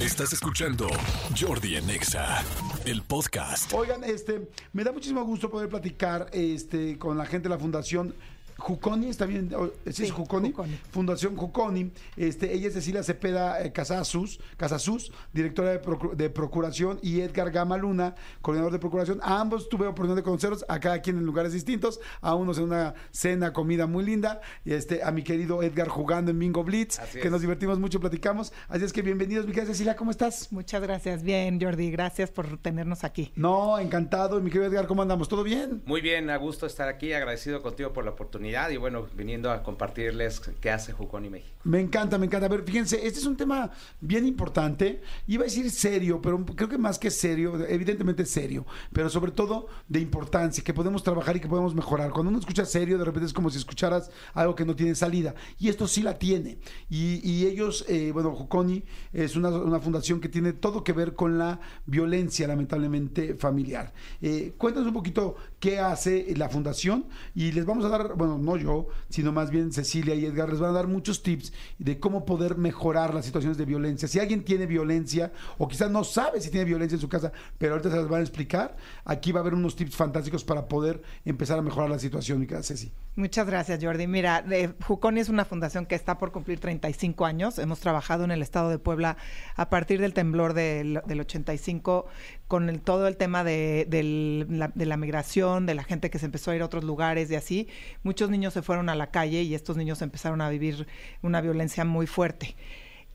Estás escuchando Jordi en Exa, el podcast. Oigan, este, me da muchísimo gusto poder platicar este, con la gente de la Fundación Juconi, ¿está bien? O- ¿Sí, es Sí, Juconi? Juconi. Fundación Juconi. Este, ella es Cecilia Cepeda eh, Casasus, Casasus, directora de, Procu- de Procuración, y Edgar Gama Luna, coordinador de Procuración. A ambos tuve oportunidad de conocerlos, a cada quien en lugares distintos, a unos en una cena, comida muy linda, y este, a mi querido Edgar jugando en Bingo Blitz, Así que es. nos divertimos mucho, platicamos. Así es que bienvenidos, mi querida Cecilia, ¿cómo estás? Muchas gracias. Bien, Jordi, gracias por tenernos aquí. No, encantado. Y mi querido Edgar, ¿cómo andamos? ¿Todo bien? Muy bien, a gusto estar aquí, agradecido contigo por la oportunidad y bueno, viniendo a compartirles qué hace Juconi México. Me encanta, me encanta. A ver, fíjense, este es un tema bien importante. Iba a decir serio, pero creo que más que serio, evidentemente serio, pero sobre todo de importancia, que podemos trabajar y que podemos mejorar. Cuando uno escucha serio, de repente es como si escucharas algo que no tiene salida. Y esto sí la tiene. Y, y ellos, eh, bueno, Juconi es una, una fundación que tiene todo que ver con la violencia, lamentablemente, familiar. Eh, cuéntanos un poquito qué hace la fundación y les vamos a dar, bueno, no yo, sino más bien Cecilia y Edgar, les van a dar muchos tips de cómo poder mejorar las situaciones de violencia. Si alguien tiene violencia o quizás no sabe si tiene violencia en su casa, pero ahorita se las van a explicar, aquí va a haber unos tips fantásticos para poder empezar a mejorar la situación, mi Ceci. Muchas gracias, Jordi. Mira, eh, Juconi es una fundación que está por cumplir 35 años. Hemos trabajado en el estado de Puebla a partir del temblor del, del 85 con el- todo el tema de, la, de la migración, de la gente que se empezó a ir a otros lugares y así. Muchos niños se fueron a la calle y estos niños empezaron a vivir una violencia muy fuerte.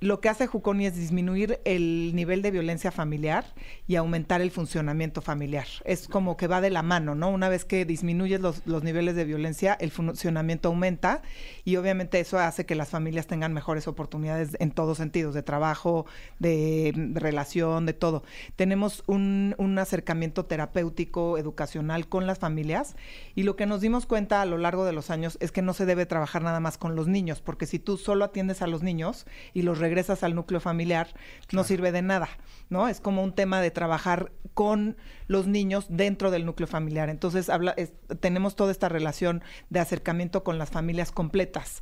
Lo que hace Juconi es disminuir el nivel de violencia familiar y aumentar el funcionamiento familiar. Es como que va de la mano, ¿no? Una vez que disminuyes los, los niveles de violencia, el funcionamiento aumenta y obviamente eso hace que las familias tengan mejores oportunidades en todos sentidos, de trabajo, de, relación, de todo. Tenemos un, un acercamiento terapéutico, educacional con las familias y lo que nos dimos cuenta a lo largo de los años es que no se debe trabajar nada más con los niños, porque si tú solo atiendes a los niños y los regresas al núcleo familiar, no sirve de nada, ¿no? Es como un tema de trabajar con los niños dentro del núcleo familiar. Entonces, habla, es- tenemos toda esta relación de acercamiento con las familias completas.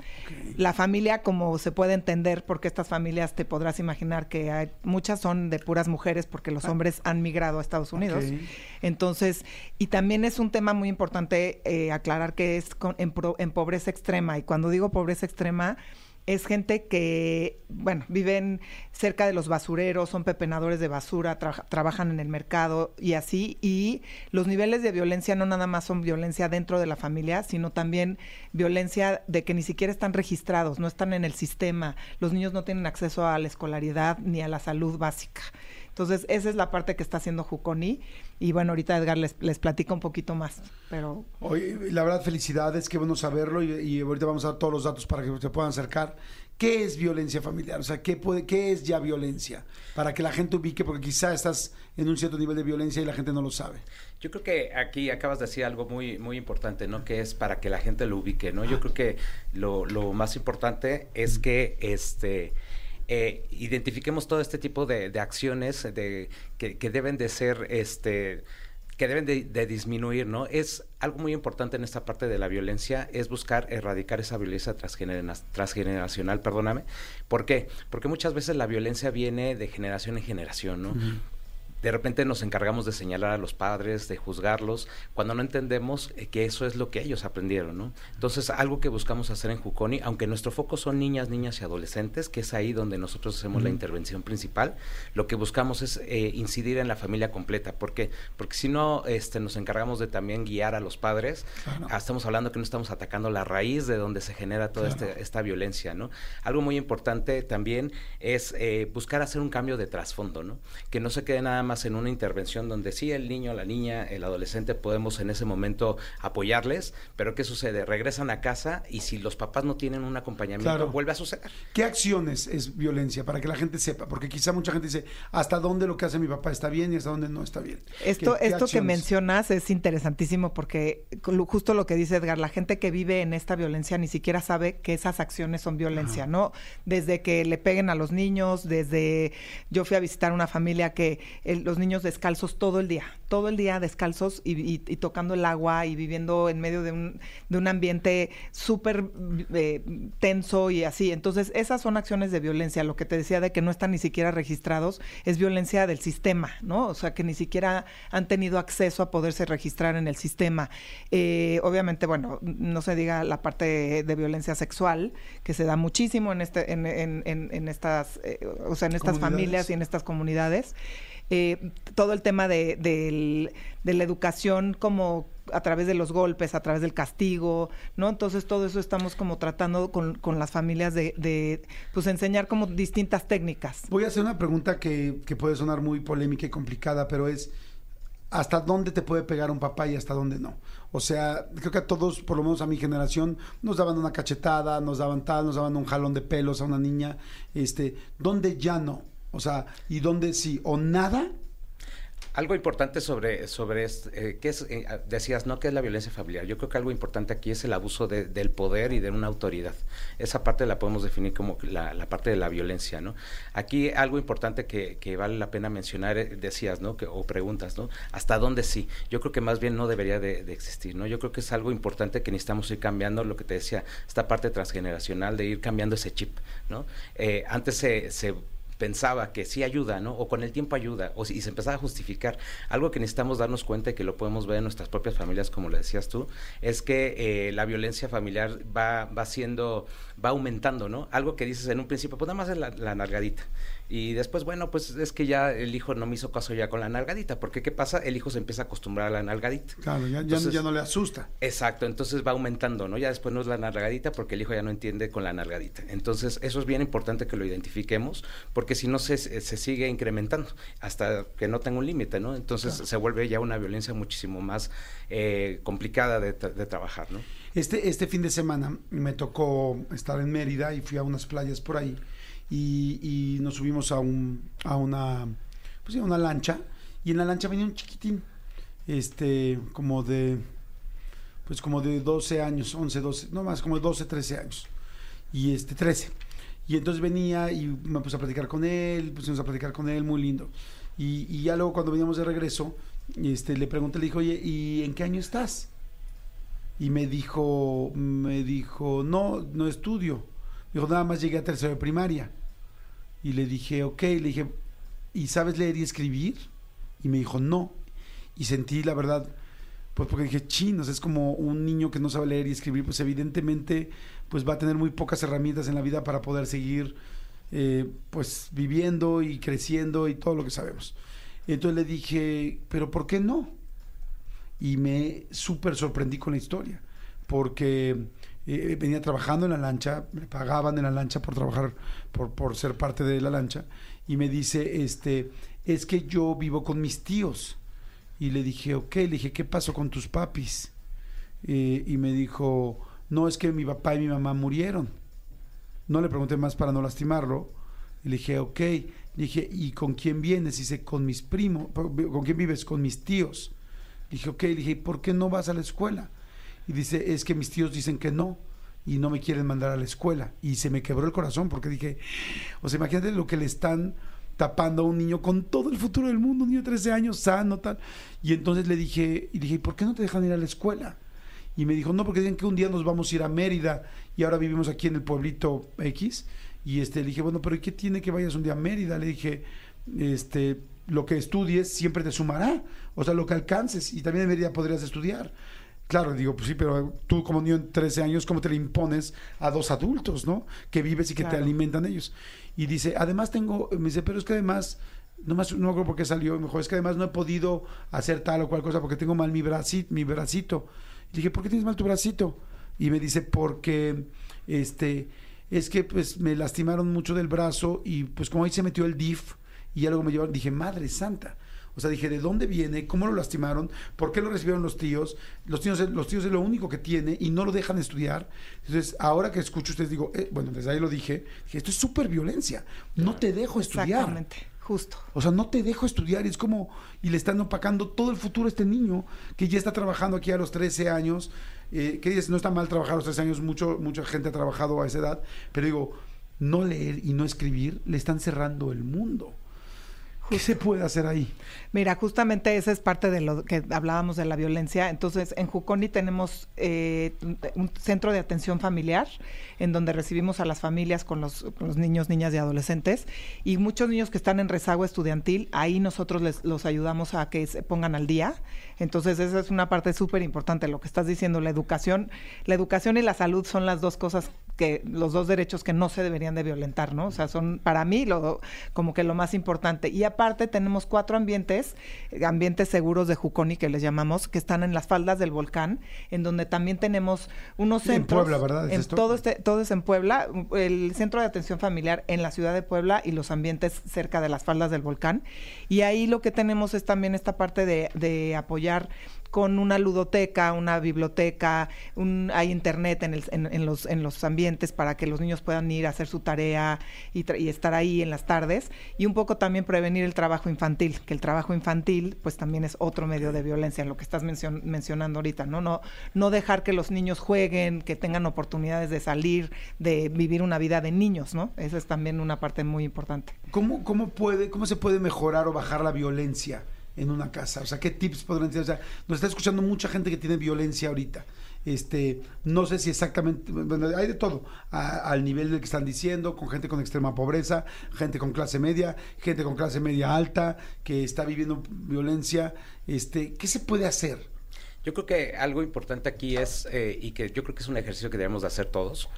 La familia, como se puede entender, porque estas familias te podrás imaginar que hay, muchas son de puras mujeres, porque los hombres han migrado a Estados Unidos. Entonces, y también es un tema muy importante eh, aclarar que es con- en, pro- en pobreza extrema. Y cuando digo pobreza extrema, es gente que, bueno, viven cerca de los basureros, son pepenadores de basura, tra- trabajan en el mercado y así. Y los niveles de violencia no nada más son violencia dentro de la familia, sino también violencia de que ni siquiera están registrados, no están en el sistema. Los niños no tienen acceso a la escolaridad ni a la salud básica. Entonces, esa es la parte que está haciendo Juconi. Y bueno, ahorita Edgar les, les platica un poquito más. Pero Oye, la verdad, felicidades, qué bueno saberlo y, y ahorita vamos a dar todos los datos para que se puedan acercar. ¿Qué es violencia familiar? O sea, ¿qué, puede, ¿qué es ya violencia? Para que la gente ubique, porque quizá estás en un cierto nivel de violencia y la gente no lo sabe. Yo creo que aquí acabas de decir algo muy, muy importante, ¿no? Que es para que la gente lo ubique, ¿no? Yo creo que lo, lo más importante es que este eh, identifiquemos todo este tipo de, acciones de, que, deben de ser este que deben de, disminuir, ¿no? Es algo muy importante en esta parte de la violencia, es buscar erradicar esa violencia transgenera- transgeneracional, perdóname. ¿Por qué? Porque muchas veces la violencia viene de generación en generación, ¿no? De repente nos encargamos de señalar a los padres, de juzgarlos, cuando no entendemos eh, que eso es lo que ellos aprendieron, ¿no? Entonces, algo que buscamos hacer en Juconi, aunque nuestro foco son niñas, niñas y adolescentes, que es ahí donde nosotros hacemos la intervención principal, lo que buscamos es eh, incidir en la familia completa. ¿Por qué? Porque si no, este, nos encargamos de también guiar a los padres, Claro. ah, estamos hablando que no estamos atacando la raíz de donde se genera toda Claro. este- esta violencia, ¿no? Algo muy importante también es eh, buscar hacer un cambio de trasfondo, ¿no? Que no se quede nada más en una intervención donde sí el niño, la niña, el adolescente podemos en ese momento apoyarles, pero ¿qué sucede? Regresan a casa y si los papás no tienen un acompañamiento, Claro. vuelve a suceder. ¿Qué acciones es violencia? Para que la gente sepa, porque quizá mucha gente dice, ¿hasta dónde lo que hace mi papá está bien y hasta dónde no está bien? Esto, ¿Qué- qué esto que mencionas es interesantísimo porque justo lo que dice Edgar, la gente que vive en esta violencia ni siquiera sabe que esas acciones son violencia, ¿no? Desde que le peguen a los niños, desde yo fui a visitar una familia que el- los niños descalzos todo el día, todo el día descalzos y, y- y tocando el agua y viviendo en medio de un, de un ambiente súper eh, tenso y así. Entonces, esas son acciones de violencia. Lo que te decía de que no están ni siquiera registrados es violencia del sistema, ¿no? O sea, que ni siquiera han tenido acceso a poderse registrar en el sistema. Eh, obviamente, bueno, no se diga la parte de violencia sexual, que se da muchísimo en, este, en, en- en- en estas, eh, o sea, en estas familias y en estas comunidades. Eh, todo el tema de, de la educación como a través de los golpes, a través del castigo, ¿no? Entonces todo eso estamos como tratando con, con las familias de, de, pues enseñar como distintas técnicas. Voy a hacer una pregunta que, que puede sonar muy polémica y complicada, pero es ¿hasta dónde te puede pegar un papá y hasta dónde no? O sea, creo que a todos, por lo menos a mi generación, nos daban una cachetada, nos daban tal, nos daban un jalón de pelos a una niña, este, ¿dónde ya no? O sea, ¿y dónde sí? ¿O nada? Algo importante sobre, sobre eh, es, eh, decías, ¿no? ¿Qué es la violencia familiar? Yo creo que algo importante aquí es el abuso de- del poder y de una autoridad. Esa parte la podemos definir como la, la parte de la violencia, ¿no? Aquí algo importante que, que vale la pena mencionar, eh, decías, ¿no? Que, o preguntas, ¿no? ¿Hasta dónde sí? Yo creo que más bien no debería de, de existir, ¿no? Yo creo que es algo importante que necesitamos ir cambiando, lo que te decía, esta parte transgeneracional de ir cambiando ese chip, ¿no? Eh, antes se... se pensaba que sí ayuda, ¿no? O con el tiempo ayuda, o si, se empezaba a justificar. Algo que necesitamos darnos cuenta y que lo podemos ver en nuestras propias familias, como le decías tú, es que eh, la violencia familiar va, va siendo, va aumentando, ¿no? Algo que dices en un principio, pues nada más es la, la nalgadita. Y después, bueno, pues es que ya el hijo no me hizo caso ya con la nalgadita, porque ¿qué pasa? El hijo se empieza a acostumbrar a la nalgadita. Claro, ya, ya- Entonces- ya no le asusta. Exacto, entonces va aumentando, ¿no? Ya después no es la nalgadita porque el hijo ya no entiende con la nalgadita. Entonces, eso es bien importante que lo identifiquemos, porque si no se, se sigue incrementando hasta que no tenga un límite, ¿no? Entonces se vuelve ya una violencia muchísimo más eh, complicada de, de trabajar, ¿no? Este, este fin de semana me tocó estar en Mérida y fui a unas playas por ahí y, y nos subimos a, un, a una, pues, a una lancha y en la lancha venía un chiquitín, este, como de, pues como de 12 años, 11, 12, no más, como de 12, 13 años y este, 13. Y entonces venía y me puse a platicar con él, pusimos a platicar con él, muy lindo. Y, y ya luego cuando veníamos de regreso, este, le pregunté, le dije, oye, ¿y en qué año estás? y me dijo, me dijo, no, no estudio. Dijo, nada más llegué a tercero de primaria. Y le dije, ok, le dije, ¿y sabes leer y escribir? Y me dijo, no. Y sentí, la verdad, pues porque dije, chinos, es como un niño que no sabe leer y escribir, pues evidentemente, pues va a tener muy pocas herramientas en la vida para poder seguir, eh, pues viviendo y creciendo y todo lo que sabemos. Entonces le dije, pero ¿por qué no? y me súper sorprendí con la historia, porque venía trabajando en la lancha, me pagaban en la lancha por trabajar, por, por ser parte de la lancha, y me dice, este, es que yo vivo con mis tíos. Y le dije, ok, le dije, ¿qué pasó con tus papis? Y me dijo, no, es que mi papá y mi mamá murieron. No le pregunté más para no lastimarlo. Y le dije, ok. Dije, ¿y con quién vienes? Dice, con mis primos. ¿Con quién vives? Con mis tíos. Le dije, ok. Dije, ¿por qué no vas a la escuela? Y dice, es que mis tíos dicen que no. Y no me quieren mandar a la escuela. Y se me quebró el corazón porque dije, o sea, imagínate lo que le están tapando a un niño con todo el futuro del mundo, un niño de 13 años, sano, tal. Y entonces le dije, y dije, ¿por qué no te dejan ir a la escuela? Y me dijo, no, porque dicen que un día nos vamos a ir a Mérida y ahora vivimos aquí en el pueblito X. Y este, le dije, bueno, pero ¿y qué tiene que vayas un día a Mérida? Le dije, este, lo que estudies siempre te sumará. O sea, lo que alcances. Y también en Mérida podrías estudiar. Claro, digo, pues sí, pero tú como niño de 13 años, ¿cómo te le impones a dos adultos, no? Que vives y que te alimentan ellos. Y dice, además tengo, me dice, pero es que además, no, más, no me acuerdo por qué salió, me dijo, es que además no he podido hacer tal o cual cosa porque tengo mal mi bracito. Mi bracito. Y dije, ¿por qué tienes mal tu bracito? Y me dice, porque, este, es que pues me lastimaron mucho del brazo y pues como ahí se metió el DIF y ya luego me llevaron, dije, madre santa. O sea, dije, ¿de dónde viene? ¿Cómo lo lastimaron? ¿Por qué lo recibieron los tíos? Los tíos, los tíos es lo único que tiene y no lo dejan estudiar. Entonces, ahora que escucho ustedes, digo, eh, bueno, desde ahí lo dije, dije, esto es súper violencia. No te dejo estudiar. Exactamente, justo. O sea, no te dejo estudiar y es como, y le están opacando todo el futuro a este niño que ya está trabajando aquí a los 13 años. Eh, que dices, no está mal trabajar a los 13 años, mucho, mucha gente ha trabajado a esa edad, pero digo, no leer y no escribir le están cerrando el mundo. ¿Qué se puede hacer ahí? Mira, justamente esa es parte de lo que hablábamos de la violencia. Entonces, en Juconi tenemos eh, un centro de atención familiar en donde recibimos a las familias con los, niños, niñas y adolescentes. Y muchos niños que están en rezago estudiantil, ahí nosotros les, los ayudamos a que se pongan al día. Entonces, esa es una parte súper importante, lo que estás diciendo, la educación. La educación y la salud son las dos cosas que los dos derechos que no se deberían de violentar, ¿no? O sea, son para mí lo, como que lo más importante. Y aparte tenemos cuatro ambientes, ambientes seguros de Juconi que les llamamos, que están en las faldas del volcán, en donde también tenemos unos centros. En Puebla, ¿verdad? ¿Es en esto? todo este, todo es en Puebla, el centro de atención familiar en la ciudad de Puebla y los ambientes cerca de las faldas del volcán. Y ahí lo que tenemos es también esta parte de, de apoyar con una ludoteca, una biblioteca, un, hay internet en, el, en, los, en los ambientes para que los niños puedan ir a hacer su tarea y, y, estar ahí en las tardes. Y un poco también prevenir el trabajo infantil, que el trabajo infantil pues también es otro medio de violencia, en lo que estás mencion mencionando ahorita, ¿no? ¿no? No dejar que los niños jueguen, que tengan oportunidades de salir, de vivir una vida de niños, ¿no? Esa es también una parte muy importante. ¿Cómo, cómo, puede, cómo se puede mejorar o bajar la violencia? En una casa? O sea, ¿qué tips podrían tener? O sea, nos está escuchando mucha gente que tiene violencia ahorita. Este, no sé si exactamente, bueno, hay de todo, a, al nivel del que están diciendo, con gente con extrema pobreza, gente con clase media, gente con clase media alta, que está viviendo violencia. Este, ¿qué se puede hacer? Yo creo que algo importante aquí es, eh, y que yo creo que es un ejercicio que debemos de hacer todos,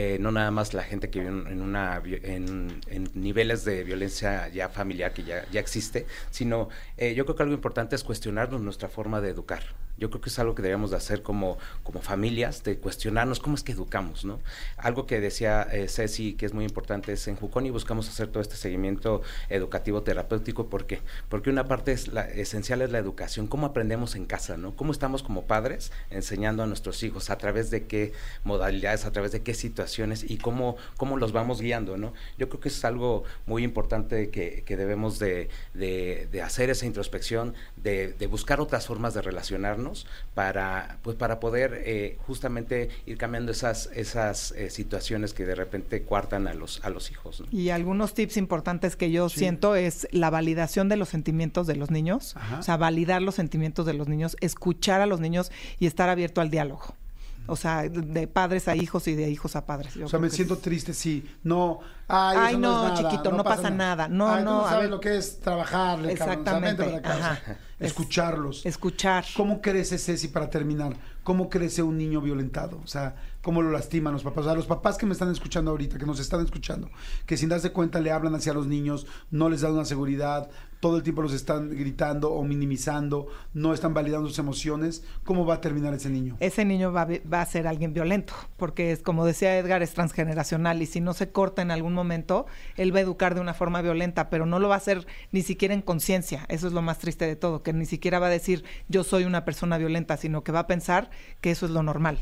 eh, no nada más la gente que vive en, una, en, niveles de violencia ya familiar que ya, ya existe, sino eh, yo creo que algo importante es cuestionarnos nuestra forma de educar. Yo creo que es algo que debemos de hacer como, como familias, de cuestionarnos cómo es que educamos, ¿no? Algo que decía eh, Ceci, que es muy importante, es en Juconi buscamos hacer todo este seguimiento educativo terapéutico, ¿por qué? Porque una parte es esencial es la educación, cómo aprendemos en casa, ¿no? Cómo estamos como padres enseñando a nuestros hijos, a través de qué modalidades, a través de qué situaciones y cómo, cómo los vamos guiando, ¿no? Yo creo que es algo muy importante que, que debemos de, de, de, hacer esa introspección, de, de buscar otras formas de relacionarnos para pues para poder eh, justamente ir cambiando esas esas eh, situaciones que de repente cuartan a los a los hijos ¿no? y algunos tips importantes que yo sí. siento es la validación de los sentimientos de los niños Ajá. o sea validar los sentimientos de los niños escuchar a los niños y estar abierto al diálogo o sea, de padres a hijos y de hijos a padres. Yo o sea, me siento es... triste, sí. No, ay, ay no, chiquito, no, pasa, nada. No, ay, no. no sabes lo que es trabajar, exactamente. Para casa. Escucharlos. Escuchar. ¿Cómo crece Ceci para terminar? ¿Cómo crece un niño violentado? O sea, ¿cómo lo lastiman los papás? O sea, los papás que me están escuchando ahorita, que nos están escuchando, que sin darse cuenta le hablan hacia los niños, no les dan una seguridad, todo el tiempo los están gritando o minimizando, no están validando sus emociones, ¿cómo va a terminar ese niño? Ese niño va, va a ser alguien violento, porque es como decía Edgar, es transgeneracional y si no se corta en algún momento, él va a educar de una forma violenta, pero no lo va a hacer ni siquiera en conciencia. Eso es lo más triste de todo, que ni siquiera va a decir yo soy una persona violenta, sino que va a pensar que eso es lo normal.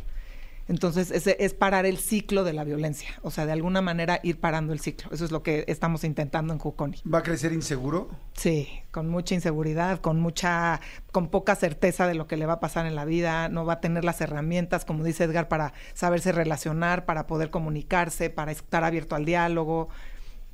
Entonces, ese es parar el ciclo de la violencia, o sea, de alguna manera ir parando el ciclo. Eso es lo que estamos intentando en Juconi. ¿Va a crecer inseguro? Sí, con mucha inseguridad, con mucha, con poca certeza de lo que le va a pasar en la vida, no va a tener las herramientas, como dice Edgar, para saberse relacionar, para poder comunicarse, para estar abierto al diálogo.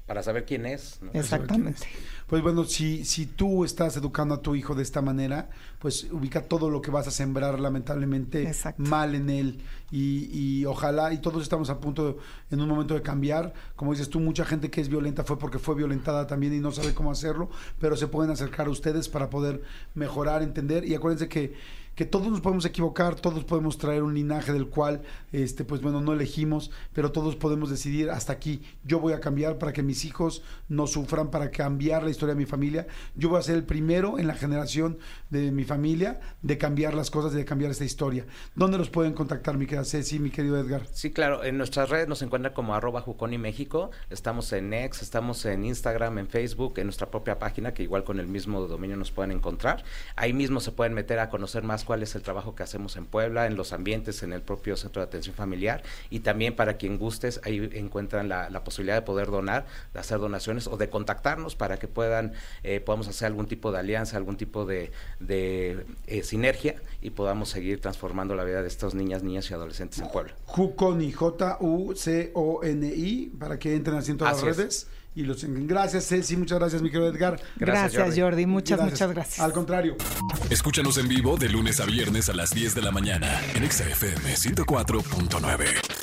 Para saber quién es. ¿no? Exactamente. Pues bueno, si, si tú estás educando a tu hijo de esta manera, pues ubica todo lo que vas a sembrar lamentablemente Exacto. mal en él y, y, ojalá, y todos estamos a punto de, en un momento de cambiar, como dices tú, mucha gente que es violenta fue porque fue violentada también y no sabe cómo hacerlo, pero se pueden acercar a ustedes para poder mejorar, entender y acuérdense que que todos nos podemos equivocar, todos podemos traer un linaje del cual, este, pues bueno, no elegimos, pero todos podemos decidir hasta aquí. Yo voy a cambiar para que mis hijos no sufran, para cambiar la historia de mi familia. Yo voy a ser el primero en la generación de mi familia de cambiar las cosas y de cambiar esta historia. ¿Dónde los pueden contactar, mi querida Ceci, mi querido Edgar? Sí, claro, en nuestras redes nos encuentran como arroba Juconi México, estamos en X, estamos en Instagram, en Facebook, en nuestra propia página, que igual con el mismo dominio nos pueden encontrar. Ahí mismo se pueden meter a conocer más cuál es el trabajo que hacemos en Puebla, en los ambientes, en el propio centro de atención familiar y también para quien gustes, ahí encuentran la, la posibilidad de poder donar, de hacer donaciones o de contactarnos para que puedan, eh, podamos hacer algún tipo de alianza, algún tipo de, de eh, sinergia y podamos seguir transformando la vida de estas niñas, niñas y adolescentes en Puebla. Juconi, J-U-C-O-N-I, para que entren así en todas así las es. Y los gracias Ceci, muchas gracias mi querido Edgar. Gracias, Gracias, Jordi. Jordi. Muchas, muchas gracias. Al contrario. Escúchanos en vivo de lunes a viernes a las 10 de la mañana en Exa FM 104.9.